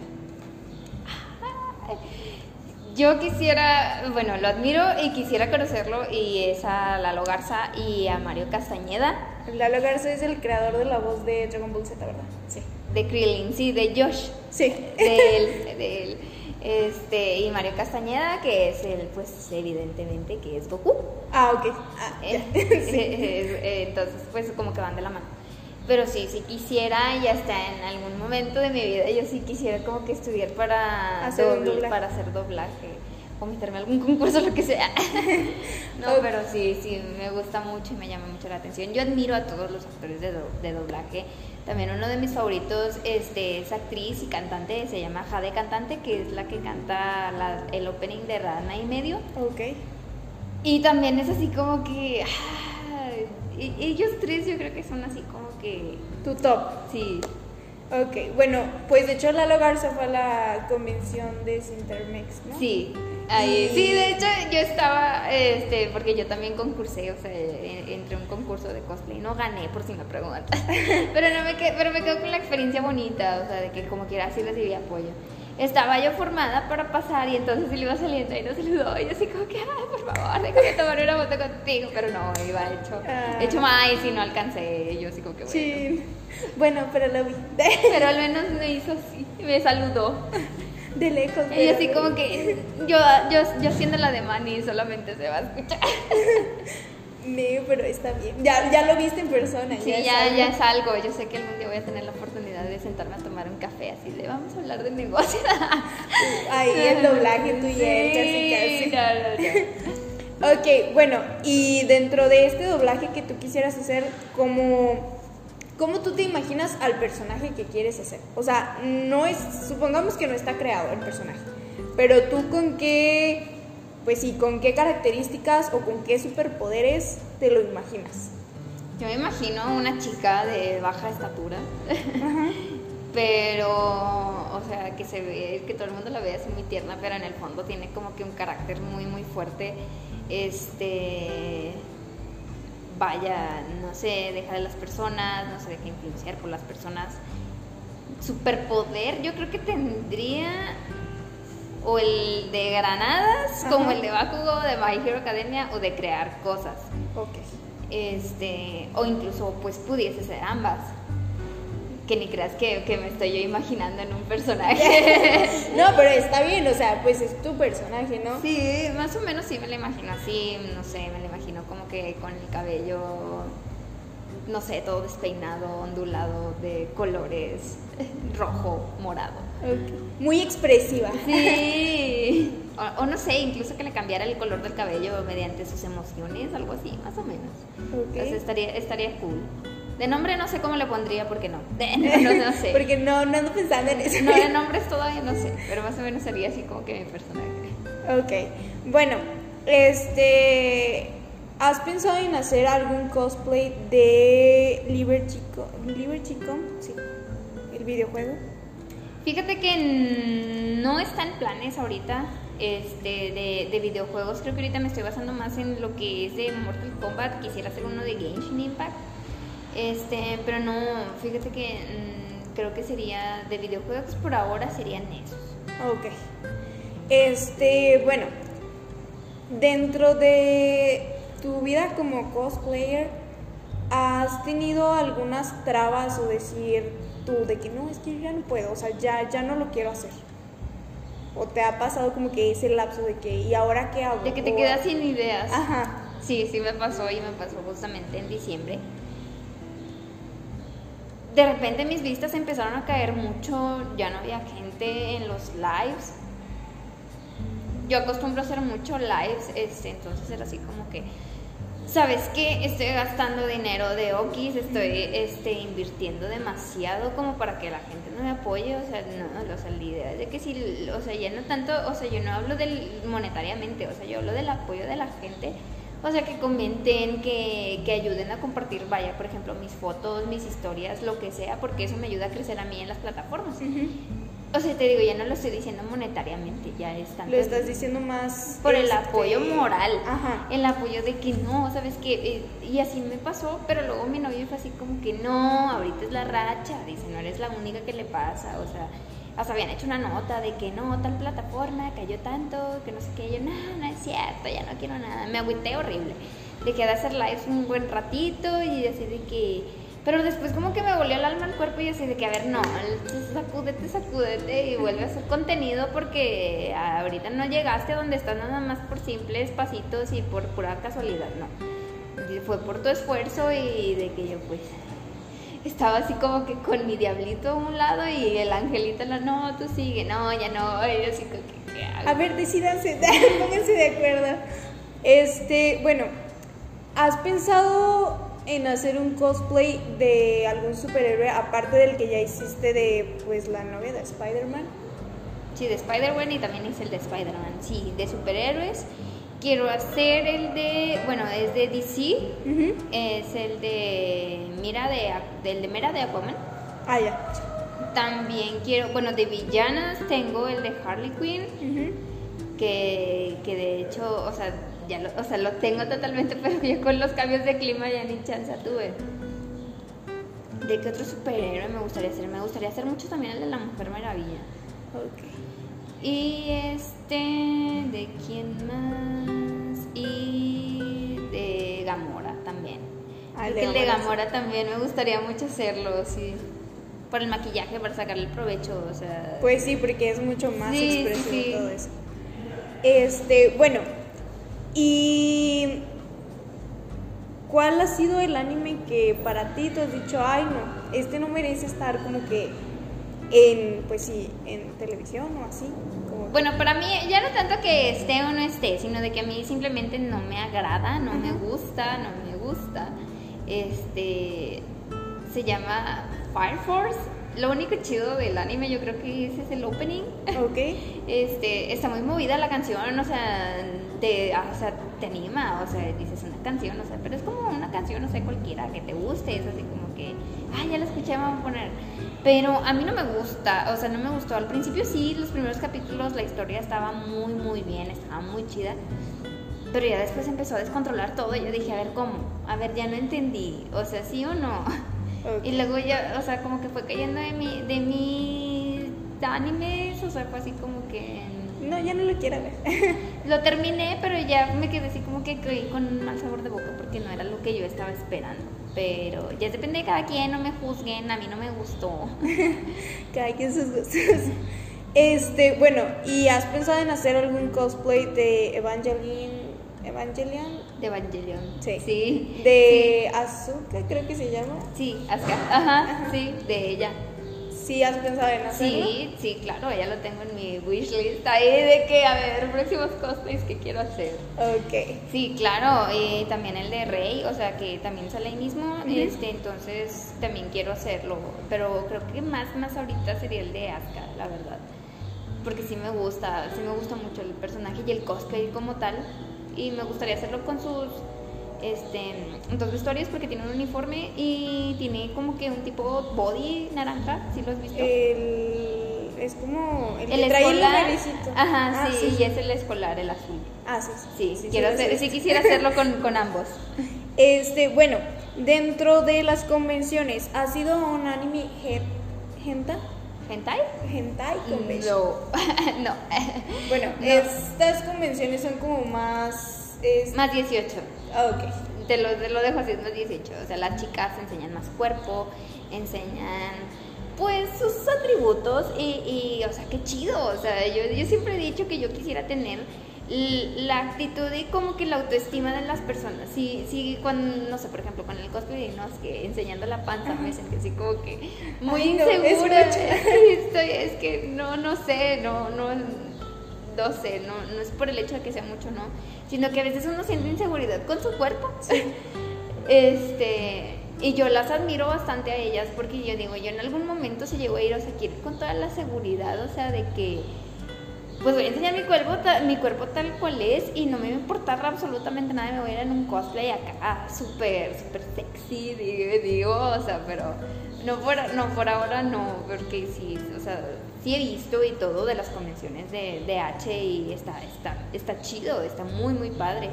Yo quisiera, bueno, lo admiro y quisiera conocerlo y es a Lalo Garza y a Mario Castañeda. Lalo Garza es el creador de la voz de Dragon Ball Z, ¿verdad? Sí. De Krillin, sí, de Josh. Sí. De él, de él. Este, y Mario Castañeda, que es el, pues, evidentemente, que es Goku. Ah, ok. Ah, Eh. Sí. eh, eh, Entonces, pues, como que van de la mano. Pero sí, si quisiera, y hasta en algún momento de mi vida, yo sí quisiera como que estudiar para, Hacer dobl- para hacer doblaje, o meterme a algún concurso, lo que sea. no, pero sí, sí, me gusta mucho y me llama mucho la atención. Yo admiro a todos los actores de, do- de doblaje. También uno de mis favoritos este, es actriz y cantante, se llama Jade Cantante, que es la que canta la- el opening de Rana y medio. Ok. Y también es así como que. ah, ellos tres yo creo que son así como que. Tu top. Sí. Ok, bueno, pues de hecho Lalo Garza fue a la convención de Sintermex, ¿no? Sí. Ahí- Y- Sí, de hecho yo estaba, este, porque yo también concursé, o sea, en- entré a un concurso de cosplay, no gané por si me preguntan, pero no me quedé, pero me quedo con la experiencia bonita, o sea, de que como quiera sí recibí apoyo. Estaba yo formada para pasar y entonces él iba saliendo y nos saludó y yo así como que, ay, por favor, déjame tomar una foto contigo, pero no, iba hecho, Ah. hecho más y no alcancé, yo así como que bueno. Sí. Bueno, pero lo vi. Pero al menos me hizo así, me saludó. De lejos. Y así como que yo, yo, yo haciendo la de Manny solamente se va a escuchar. No, pero está bien. Ya, ya lo viste en persona. Sí, ya, ya es algo. Yo sé que algún día voy a tener la oportunidad de sentarme a tomar un café así de vamos a hablar de negocio. Ahí el doblaje tú y él, casi casi. no, no, no. Ok, bueno, y dentro de este doblaje que tú quisieras hacer, ¿cómo, ¿cómo tú te imaginas al personaje que quieres hacer? O sea, no es, supongamos que no está creado el personaje, pero tú con qué, pues sí, con qué características o con qué superpoderes te lo imaginas. Yo me imagino una chica de baja estatura pero, o sea, que se ve, que todo el mundo la ve así muy tierna, pero en el fondo tiene como que un carácter muy, muy fuerte. Este, vaya, no se deja de las personas, no se deja influenciar por las personas. Superpoder, yo creo que tendría o el de granadas, como el de Bakugo de My Hero Academia, o de crear cosas. Ok. Este, o incluso pues pudiese ser ambas. Que ni creas que, que me estoy yo imaginando en un personaje. no, pero está bien, o sea, pues es tu personaje, ¿no? Sí, más o menos sí me lo imagino así, no sé, me lo imagino como que con el cabello, no sé, todo despeinado, ondulado, de colores rojo, morado. Ok. Muy expresiva. Sí. O, o no sé, incluso que le cambiara el color del cabello mediante sus emociones, algo así, más o menos. Entonces estaría, estaría cool. De nombre no sé cómo le pondría porque no. De- no, no sé. Porque no, no ando pensando en eso. No, de nombres todavía no sé, pero más o menos sería así como que mi personaje. Ok. Bueno, este. ¿Has pensado en hacer algún cosplay de Liberty Liberty? Sí. El videojuego. Fíjate que no está en planes ahorita este, de, de videojuegos. Creo que ahorita me estoy basando más en lo que es de Mortal Kombat. Quisiera hacer uno de Genshin Impact. Este, pero no, fíjate que creo que sería de videojuegos por ahora serían esos. Ok. Este, bueno. Dentro de tu vida como cosplayer, ¿has tenido algunas trabas o decir tú de que no, es que yo ya no puedo, o sea, ya, ya no lo quiero hacer? ¿O te ha pasado como que ese lapso de que, ¿y ahora qué hago? De que te O- quedas sin ideas. Ajá. Sí, sí me pasó y me pasó justamente en diciembre. De repente mis vistas empezaron a caer mucho, ya no había gente en los lives. Yo acostumbro a hacer mucho lives, este, entonces era así como que, ¿sabes qué? Estoy gastando dinero de Okis, estoy este, invirtiendo demasiado como para que la gente no me apoye, o sea, no, o sea, la idea es de que si, o sea, ya no tanto, o sea, yo no hablo del monetariamente, o sea, yo hablo del apoyo de la gente, o sea, que comenten, que, que ayuden a compartir, vaya, por ejemplo, mis fotos, mis historias, lo que sea, porque eso me ayuda a crecer a mí en las plataformas. O sea, te digo, ya no lo estoy diciendo monetariamente, ya es tanto Lo estás diciendo más... por el este, apoyo moral, Ajá. el apoyo de que no, sabes que y así me pasó, pero luego mi novio fue así como que no, ahorita es la racha, dice, no eres la única que le pasa, o sea, hasta habían hecho una nota de que no, tal plataforma cayó tanto, que no sé qué, yo no, no es cierto, ya no quiero nada, me agüité horrible, dejé de hacer lives un buen ratito y así de que pero después como que me volvió el alma al cuerpo y así de que, a ver, no, sacúdete, sacúdete y vuelve a hacer contenido porque ahorita no llegaste a donde estás nada más por simples pasitos y por pura casualidad, no. Fue por tu esfuerzo y de que yo pues estaba así como que con mi diablito a un lado y el angelito la, no, tú sigue, no, ya no, y yo así como que, ¿qué hago? A ver, decídanse, pónganse de acuerdo. Este, bueno, ¿has pensado en hacer un cosplay de algún superhéroe aparte del que ya hiciste de pues la novia de Spider-Man? Sí, de Spider-Man y también hice el de Spider-Man. Sí, de superhéroes. Quiero hacer el de, bueno, es de DC, es el de Mira de, del de Mera de Aquaman. Ah, ya. También quiero, bueno, de villanas tengo el de Harley Quinn, que, que de hecho, o sea, ya lo, o sea, lo tengo totalmente, pero yo con los cambios de clima ya ni chance tuve. ¿De qué otro superhéroe me gustaría hacer? Me gustaría hacer mucho también el de la Mujer Maravilla. Ok. Y este, ¿de quién más? Y de Gamora también. Ah, Creo de que el de Gamora, sí. También me gustaría mucho hacerlo, sí. Por el maquillaje, para sacarle el provecho, o sea. Pues sí, porque es mucho más sí, expresivo sí. todo eso. Este, bueno, y ¿cuál ha sido el anime que para ti tú has dicho, ay no, este no merece estar como que en, pues sí, en televisión o así? Como Bueno, para mí ya no tanto que esté o no esté, sino de que a mí simplemente no me agrada, no me gusta, no me gusta. Este se llama Fire Force. Lo único chido del anime yo creo que ese es el opening. Ok. Este, está muy movida la canción, o sea, te, ah, o sea, te anima, o sea, dices una canción, o sea, pero es como una canción, no sé, cualquiera que te guste, es así como que, ay, ya la escuché, vamos a poner. Pero a mí no me gusta, o sea, no me gustó. Al principio sí, los primeros capítulos, la historia estaba muy, muy bien, estaba muy chida. Pero ya después empezó a descontrolar todo y yo dije, a ver, ¿cómo? A ver, ya no entendí, o sea, sí o no. Y luego ya, o sea, como que fue cayendo de mi, de mis animes, o sea, fue así como que... No, ya no lo quiero ver. lo terminé, pero ya me quedé así como que con un mal sabor de boca porque no era lo que yo estaba esperando. Pero ya depende de cada quien, no me juzguen, a mí no me gustó. cada quien sus gustos. Este, bueno, ¿y has pensado en hacer algún cosplay de Evangeline? Evangelion? De Evangelion. Sí. Sí. De Azuka, creo que se llama. Sí, Asuka. Ajá, sí, de ella. ¿Sí has pensado en hacerlo? Sí, sí, claro, ya lo tengo en mi wishlist ahí de que, a ver, próximos cosplays que quiero hacer. Ok. Sí, claro, y también el de Rey, o sea, que también sale ahí mismo, este, entonces también quiero hacerlo, pero creo que más, más ahorita sería el de Asuka, la verdad. Porque sí me gusta, sí me gusta mucho el personaje y el cosplay como tal, y me gustaría hacerlo con sus este, dos vestuarios porque tiene un uniforme y tiene como que un tipo body naranja, ¿sí lo has visto? El, es como el, el escolar. Ajá, ah, sí, y es el escolar, el azul. Ah, sí, sí. Sí, quiero hacer, sí quisiera hacerlo con, con ambos. Este, bueno, dentro de las convenciones, ¿ha sido un anime hentai? ¿Hentai? Hentai convention. No, no. Bueno, estas convenciones son como más... Es... Más 18. Ah, ok. Te lo, te lo dejo así, más 18. O sea, las chicas enseñan más cuerpo, enseñan pues sus atributos y, y, o sea, qué chido. O sea, yo, yo siempre he dicho que yo quisiera tener la actitud y como que la autoestima de las personas. Sí, sí, cuando, no sé, por ejemplo, con el cosplay, no, es que enseñando la panza me sentí así como que muy insegura. Estoy, es que no, no sé, no, no, no sé, no, no es por el hecho de que sea mucho, no, sino que a veces uno siente inseguridad con su cuerpo. este, y yo las admiro bastante a ellas porque yo digo, yo en algún momento se llegó a ir, o sea, quiero con toda la seguridad, o sea, de que pues voy a enseñar mi cuerpo, mi cuerpo tal cual es y no me va a importar absolutamente nada, me voy a ir en un cosplay acá súper, súper sexy, digo, o sea, pero no por, no por ahora no, porque sí, o sea, sí he visto y todo de las convenciones de, de H y está, está, está chido, está muy, muy padre.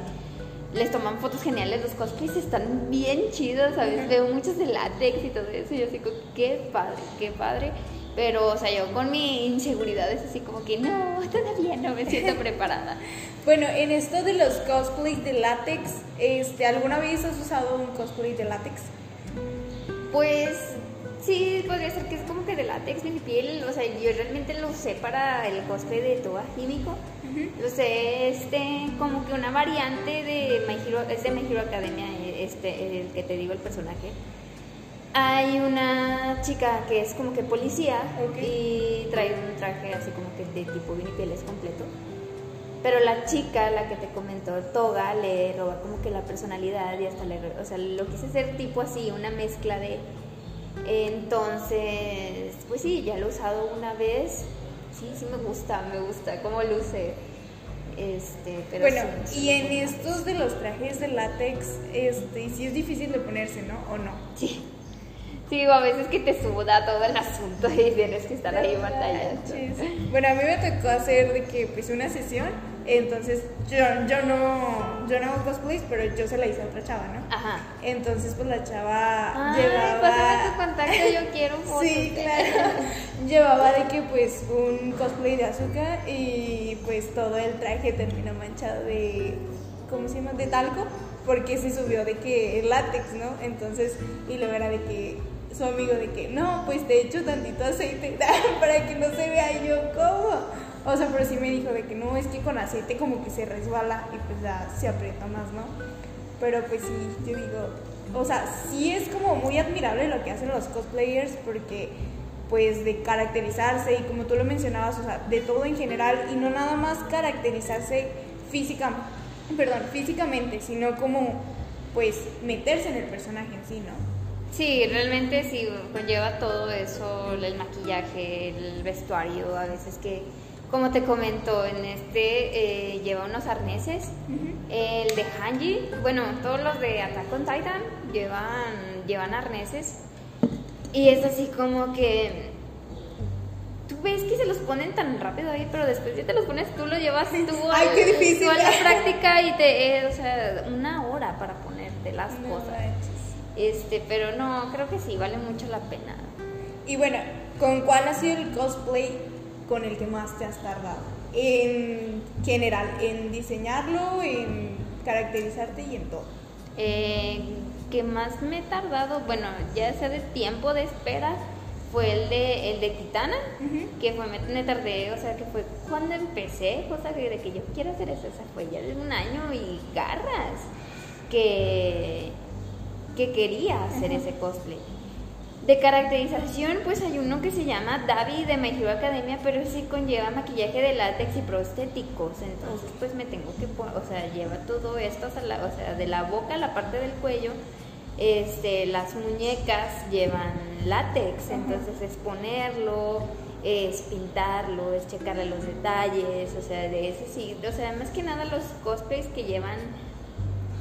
Les toman fotos geniales, los cosplays están bien chidos, ¿sabes? Veo muchos de látex y todo eso, y yo digo, qué padre, qué padre. Pero, o sea, yo con mi inseguridad es así como que no, todavía no me siento preparada. bueno, en esto de los cosplays de látex, este, ¿alguna vez has usado un cosplay de látex? Pues sí, podría ser que es como que de látex, mi piel, o sea, yo realmente lo usé para el cosplay de Toga Químico. Lo sé, este, como que una variante de My Hero, es de My Hero Academia, este, el que te digo el personaje hay una chica que es como que policía y trae un traje así como que de tipo vinipieles completo. Pero la chica, la que te comentó, Toga, le roba como que la personalidad y hasta le... O sea, lo quise hacer tipo así, una mezcla de... Entonces, pues sí, ya lo he usado una vez. Sí, sí me gusta, me gusta cómo luce. Este, pero bueno, y en estos de los trajes de látex, este, sí es difícil de ponerse, ¿no? ¿O no? Sí. Sí, a veces que te suda todo el asunto y tienes que estar ahí batallando. Bueno, a mí me tocó hacer de que pues una sesión, entonces yo, yo no yo no hago cosplays, pero yo se la hice a otra chava, ¿no? Ajá. Entonces pues la chava Ay, llevaba tu contacto, yo quiero fotos. Sí, claro. llevaba de que pues un cosplay de azúcar y pues todo el traje terminó manchado de ¿cómo se llama? de talco porque se subió de que el látex, ¿no? Entonces, y luego era de que su amigo de que, no, pues te echo tantito aceite para que no se vea yo cómo. O sea, pero sí me dijo de que no, es que con aceite como que se resbala y pues ya se aprieta más, ¿no? Pero pues sí, yo digo, o sea, sí es como muy admirable lo que hacen los cosplayers porque pues de caracterizarse y como tú lo mencionabas, o sea, de todo en general y no nada más caracterizarse física, perdón, físicamente, sino como pues meterse en el personaje en sí, ¿no? Sí, realmente sí, conlleva todo eso, el maquillaje, el vestuario, a veces que, como te comento, en este eh, lleva unos arneses, el de Hanji, bueno, todos los de Attack on Titan llevan, llevan arneses, y es así como que tú ves que se los ponen tan rápido ahí, pero después ya te los pones tú, lo llevas tú, Ay, qué difícil. tú a la práctica y te, eh, o sea, una hora para ponerte las No cosas. Este, pero no, creo que sí, vale mucho la pena. Y bueno, ¿con cuál ha sido el cosplay con el que más te has tardado? En general, en diseñarlo, en caracterizarte y en todo. Eh, que más me he tardado, bueno, ya sea de tiempo de espera, fue el de, el de Kitana, que fue, me, me tardé, o sea, que fue cuando empecé, cosa que de que yo quiero hacer eso, o sea, fue ya de un año y garras que, que quería hacer ese cosplay. De caracterización, pues hay uno que se llama Davi de My Hero Academia, pero sí conlleva maquillaje de látex y prostéticos. Entonces, pues me tengo que poner, o sea, lleva todo esto, o sea, la- o sea, de la boca a la parte del cuello. Este, las muñecas llevan látex, entonces es ponerlo, es pintarlo, es checarle los detalles, o sea, de ese sí, o sea, más que nada los cosplays que llevan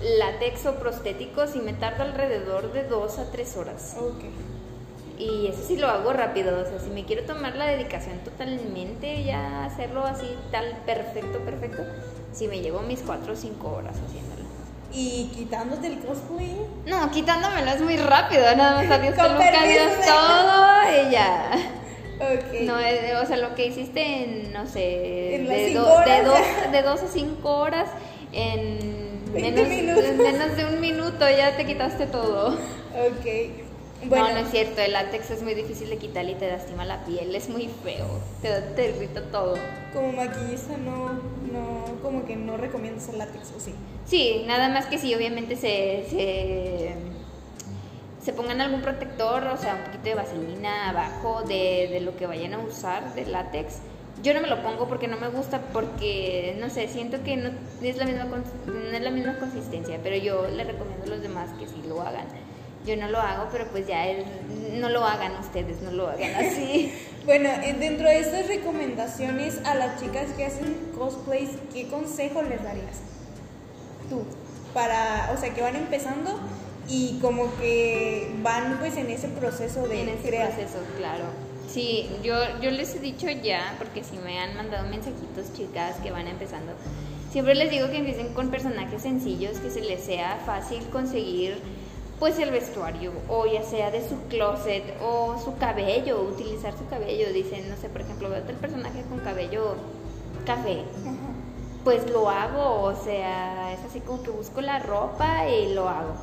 látex o prostéticos y me tardo alrededor de dos a tres horas. Ok. Y eso sí lo hago rápido, o sea, si me quiero tomar la dedicación totalmente, ya hacerlo así, tal, perfecto, perfecto, si me llevo mis cuatro o cinco horas haciéndolo. Y quitándote el cosplay. No, quitándomelo es muy rápido, nada más adiós adiós todo y ya. Ok. No, eh, o sea, lo que hiciste en, no sé, En de, do- de, dos, de dos a cinco horas en 20 menos, minutos. menos de un minuto ya te quitaste todo. Ok. Bueno, No, no es cierto, el látex es muy difícil de quitar y te lastima la piel, es muy feo, te, te irrita todo. como maquillista no, no, como que no recomiendas el látex, ¿o sí? Sí, nada más que sí, obviamente se, se, se pongan algún protector, o sea, un poquito de vaselina abajo de, de lo que vayan a usar de látex. Yo no me lo pongo porque no me gusta, porque, no sé, siento que no es la misma, no es la misma consistencia, pero yo le recomiendo a los demás que sí lo hagan. Yo no lo hago, pero pues ya es- no lo hagan ustedes, no lo hagan así. Bueno, eh, dentro de estas recomendaciones a las chicas que hacen cosplays, ¿qué consejo les darías? Tú, para, o sea, que van empezando y como que van pues en ese proceso de en ese crear. proceso, claro. Sí, yo, yo les he dicho ya, porque si me han mandado mensajitos chicas que van empezando, siempre les digo que empiecen con personajes sencillos, que se les sea fácil conseguir pues el vestuario, o ya sea de su closet, o su cabello, utilizar su cabello. Dicen, no sé, por ejemplo, veo el personaje con cabello café, pues lo hago, o sea, es así como que busco la ropa y lo hago.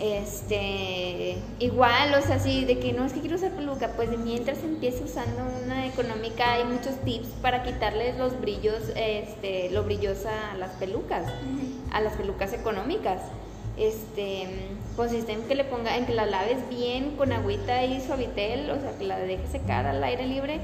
Este, igual, o sea, así de que no es que quiero usar peluca, pues de mientras empiece usando una económica, hay muchos tips para quitarles los brillos, este, lo brillosa a las pelucas, a las pelucas económicas. Este, consiste en que le ponga, en que la laves bien con agüita y suavitel, o sea, que la dejes secar al aire libre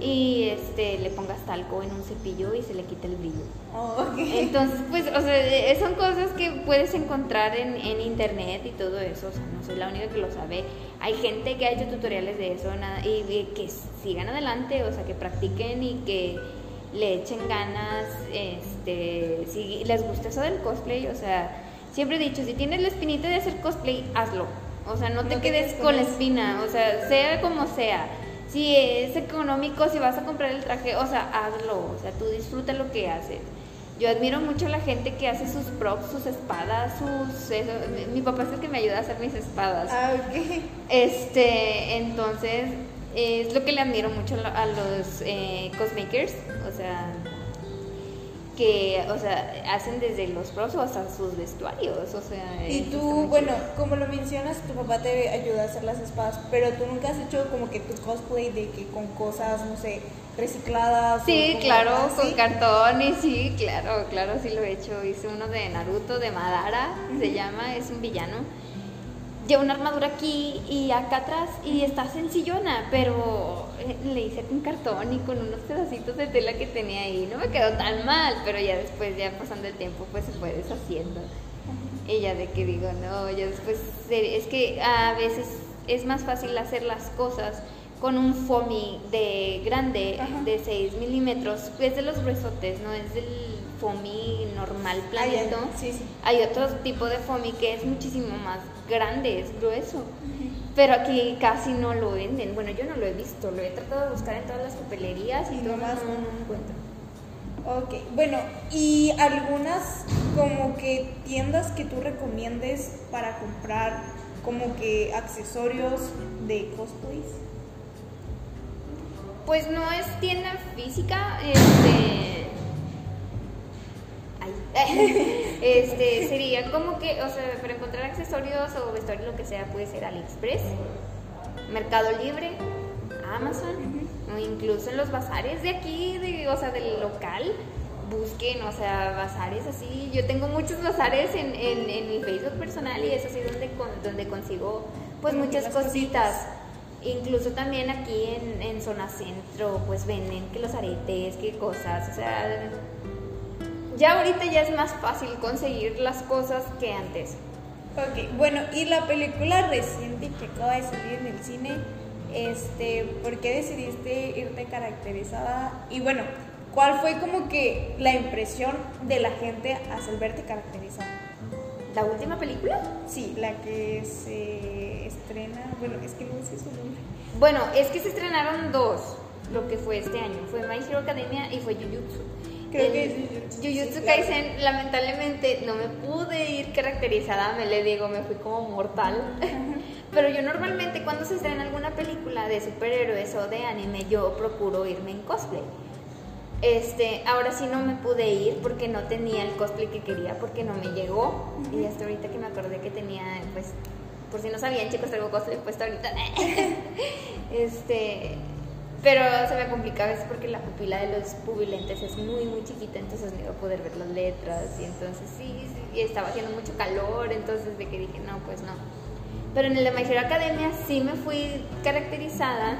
y este, le pongas talco en un cepillo y se le quita el brillo. Oh, ok. Entonces, pues, o sea, eh, son cosas que puedes encontrar en, en internet y todo eso. O sea, no soy la única que lo sabe. Hay gente que ha hecho tutoriales de eso nada, y, y que sigan adelante, o sea, que practiquen y que le echen ganas. Este, si les gusta eso del cosplay, o sea, siempre he dicho, si tienes la espinita de hacer cosplay, hazlo. O sea, no te No te quedes con la espina, o sea, sea como sea. Si es económico, si vas a comprar el traje, o sea, hazlo, o sea, tú disfruta lo que haces. Yo admiro mucho a la gente que hace sus props, sus espadas, sus... eso. Mi, mi papá es el que me ayuda a hacer mis espadas. Ah, ok. Este, entonces, es lo que le admiro mucho a los eh, cosmakers, o sea, que, o sea, hacen desde los props hasta sus vestuarios, o sea... Y tú, muy bueno, como lo mencionas, tu papá te ayuda a hacer las espadas, pero tú nunca has hecho como que tu cosplay de que con cosas, no sé, recicladas. Sí, claro, así? con cartón y sí, claro, claro, sí lo he hecho. Hice uno de Naruto, de Madara, se llama, es un villano. Lleva una armadura aquí y acá atrás y está sencillona, pero eh, le hice con cartón y con unos pedacitos de tela que tenía ahí. No me quedó tan mal, pero ya después, ya pasando el tiempo, pues se fue deshaciendo. Y ya de que digo, no, ya después, es que a veces es más fácil hacer las cosas con un foamy de grande, Ajá. de 6 milímetros, es de los gruesotes, no es del foamy normal planito. Sí, sí. Hay otro tipo de foamy que es muchísimo más grande, es grueso. Pero aquí casi no lo venden. Bueno, yo no lo he visto, lo he tratado de buscar en todas las papelerías y Y todo, no, no. no encuentro. Ok, bueno, y algunas como que tiendas que tú recomiendes para comprar como que accesorios de cosplays. Pues no es tienda física, este. Este sería como que, o sea, para encontrar accesorios o vestuario, lo que sea, puede ser AliExpress, Mercado Libre, Amazon, o incluso en los bazares de aquí, de, o sea, del local. Busquen, o sea, bazares así. Yo tengo muchos bazares en, en, en mi Facebook personal y es así donde, donde consigo pues muchas las cositas. Incluso también aquí en, en zona centro, pues venden que los aretes, que cosas, o sea, ya ahorita ya es más fácil conseguir las cosas que antes. Ok, bueno, y la película reciente que acaba de salir en el cine, este, ¿por qué decidiste irte caracterizada? Y bueno, ¿cuál fue como que la impresión de la gente al verte caracterizada? ¿La última película? Sí, la que se estrena, bueno, es que no sé su nombre. Bueno, es que se estrenaron dos, lo que fue este año. Fue My Hero Academia y fue Jujutsu. Creo que Jujutsu. Kaisen, lamentablemente, no me pude ir caracterizada, me le digo, me fui como mortal. Pero yo normalmente cuando se estrena alguna película de superhéroes o de anime, yo procuro irme en cosplay. Este, ahora sí no me pude ir porque no tenía el cosplay que quería, porque no me llegó. Y hasta ahorita que me acordé que tenía, pues, por si no sabían, chicos, traigo cosplay puesto ahorita. este, pero se me complica a veces porque la pupila de los pubilentes es muy, muy chiquita, entonces no iba a poder ver las letras. Y entonces sí, sí, estaba haciendo mucho calor, entonces de que dije, no, pues no. Pero en el de My Academia sí me fui caracterizada.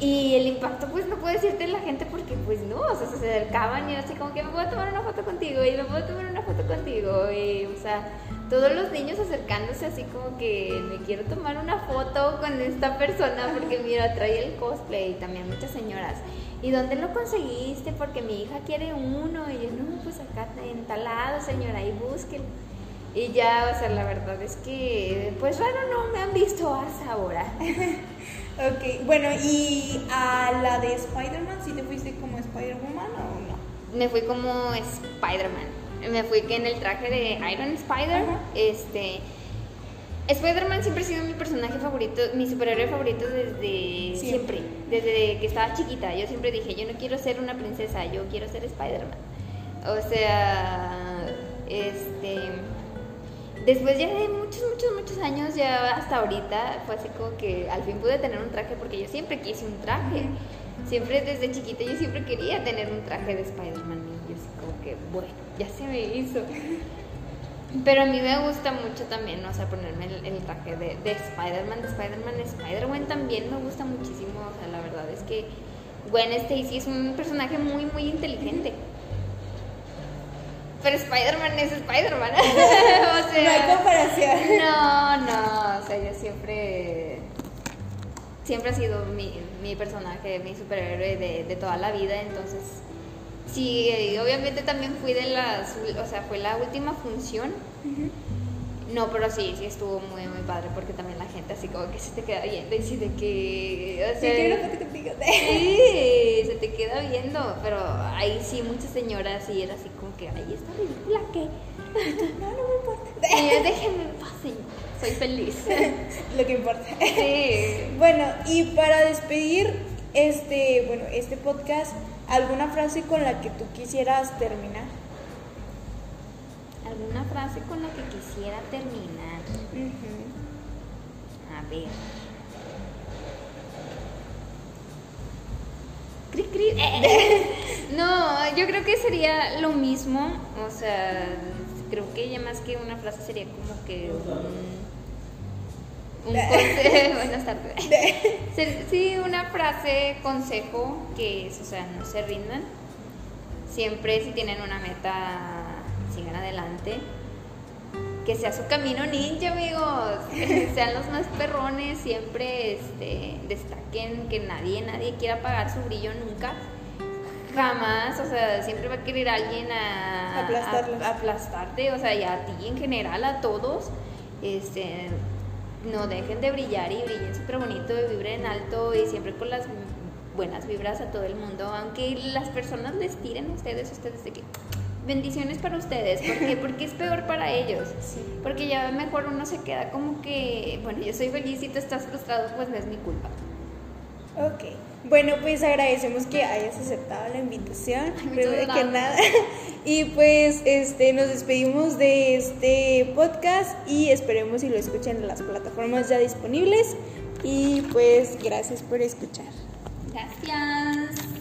Y el impacto, pues no puedo decirte la gente porque, pues no, o sea, se acercaban y así como que me puedo tomar una foto contigo y me puedo tomar una foto contigo. Y, o sea, todos los niños acercándose así como que me quiero tomar una foto con esta persona porque, mira, trae el cosplay y también muchas señoras. ¿Y dónde lo conseguiste? Porque mi hija quiere uno. Y yo, no, pues acá en tal lado, señora, y búsquelo. Y ya, o sea, la verdad es que, pues raro no me han visto hasta ahora. Ok, bueno, y a la de Spider-Man, ¿sí te fuiste como Spider-Woman o no? me fui como Spider-Man. Me fui que en el traje de Iron Spider. Ajá. Este. Spider-Man siempre ha sido mi personaje favorito, mi superhéroe favorito desde Siempre. siempre. Desde que estaba chiquita. Yo siempre dije, yo no quiero ser una princesa, yo quiero ser Spider-Man. O sea, este. Después ya de muchos, muchos, muchos años, ya hasta ahorita, fue así como que al fin pude tener un traje porque yo siempre quise un traje. Siempre desde chiquita yo siempre quería tener un traje de Spider-Man y yo así como que, bueno, ya se me hizo. Pero a mí me gusta mucho también, o sea, ponerme el, el traje de, de Spider-Man, de Spider-Man, Spider-Man también me gusta muchísimo, o sea, la verdad es que Gwen Stacy es un personaje muy, muy inteligente. Pero Spider-Man es Spider-Man. o sea, no hay comparación. no, no, o sea, yo siempre, siempre ha sido mi, mi personaje, mi superhéroe de, de toda la vida, entonces, sí, obviamente también fui de las, o sea, fue la última función. No, pero sí, sí estuvo muy, muy padre, porque también la gente así como que se te queda viendo y sí de que, o Sí, sea, quiero una foto contigo. Sí, se te queda viendo, pero ahí sí muchas señoras y era así como que, ay, esta ridícula que... No, no me importa. Déjenme en paz, soy feliz. Lo que importa. Sí. Bueno, y para despedir este, bueno, este podcast, ¿alguna frase con la que tú quisieras terminar? ¿Alguna frase con la que quisiera terminar? A ver. Cri, cri. No, yo creo que sería lo mismo. O sea, creo que ya más que una frase sería como que un consejo. Buenas tardes. Sí, una frase, consejo que es, o sea, no se rindan. Siempre si tienen una meta, sigan adelante. que sea su camino ninja, amigos. Que sean los más perrones, siempre este, destaquen, que nadie, nadie quiera apagar su brillo nunca. Jamás, o sea, siempre va a querer alguien a, Aplastarlos. a- a aplastarte, o sea, y a ti en general, a todos. Este, no dejen de brillar y brillen súper bonito y vibren alto y siempre con las buenas vibras a todo el mundo, aunque las personas les tiren a ustedes, ustedes de que bendiciones para ustedes, ¿por qué? Porque es peor para ellos. Sí. Porque ya mejor uno se queda como que, bueno, yo soy feliz y tú estás frustrado, pues no es mi culpa. Ok. Bueno, pues agradecemos que hayas aceptado la invitación. primero que nada. Y pues este nos despedimos de este podcast y esperemos si lo escuchan en las plataformas ya disponibles. Y pues gracias por escuchar. Gracias.